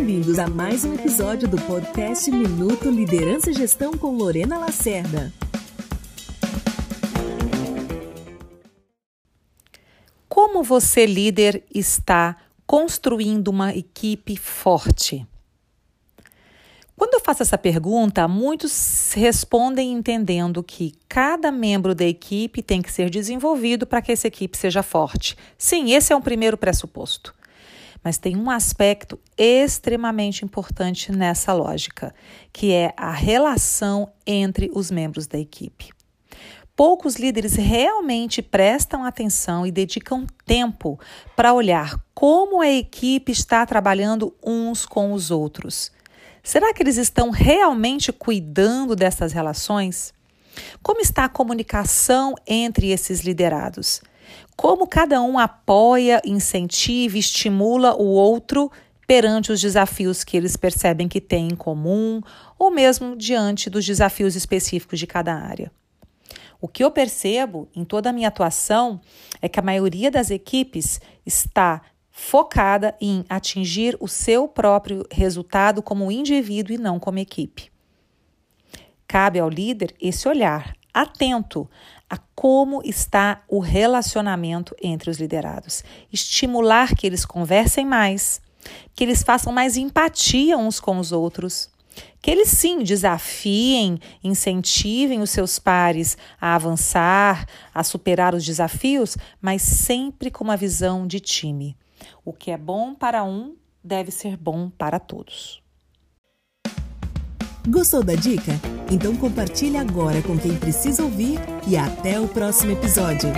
Bem-vindos a mais um episódio do podcast Minuto Liderança e Gestão com Lorena Lacerda. Como você, líder, está construindo uma equipe forte? Quando eu faço essa pergunta, muitos respondem entendendo que cada membro da equipe tem que ser desenvolvido para que essa equipe seja forte. Sim, esse é um primeiro pressuposto. Mas tem um aspecto extremamente importante nessa lógica, que é a relação entre os membros da equipe. Poucos líderes realmente prestam atenção e dedicam tempo para olhar como a equipe está trabalhando uns com os outros. Será que eles estão realmente cuidando dessas relações? Como está a comunicação entre esses liderados? Como cada um apoia, incentiva, estimula o outro perante os desafios que eles percebem que têm em comum ou mesmo diante dos desafios específicos de cada área. O que eu percebo em toda a minha atuação é que a maioria das equipes está focada em atingir o seu próprio resultado como indivíduo e não como equipe. Cabe ao líder esse olhar atento a como está o relacionamento entre os liderados, estimular que eles conversem mais, que eles façam mais empatia uns com os outros, que eles sim desafiem, incentivem os seus pares a avançar, a superar os desafios, mas sempre com uma visão de time. O que é bom para um deve ser bom para todos. Gostou da dica? Então compartilhe agora com quem precisa ouvir e até o próximo episódio.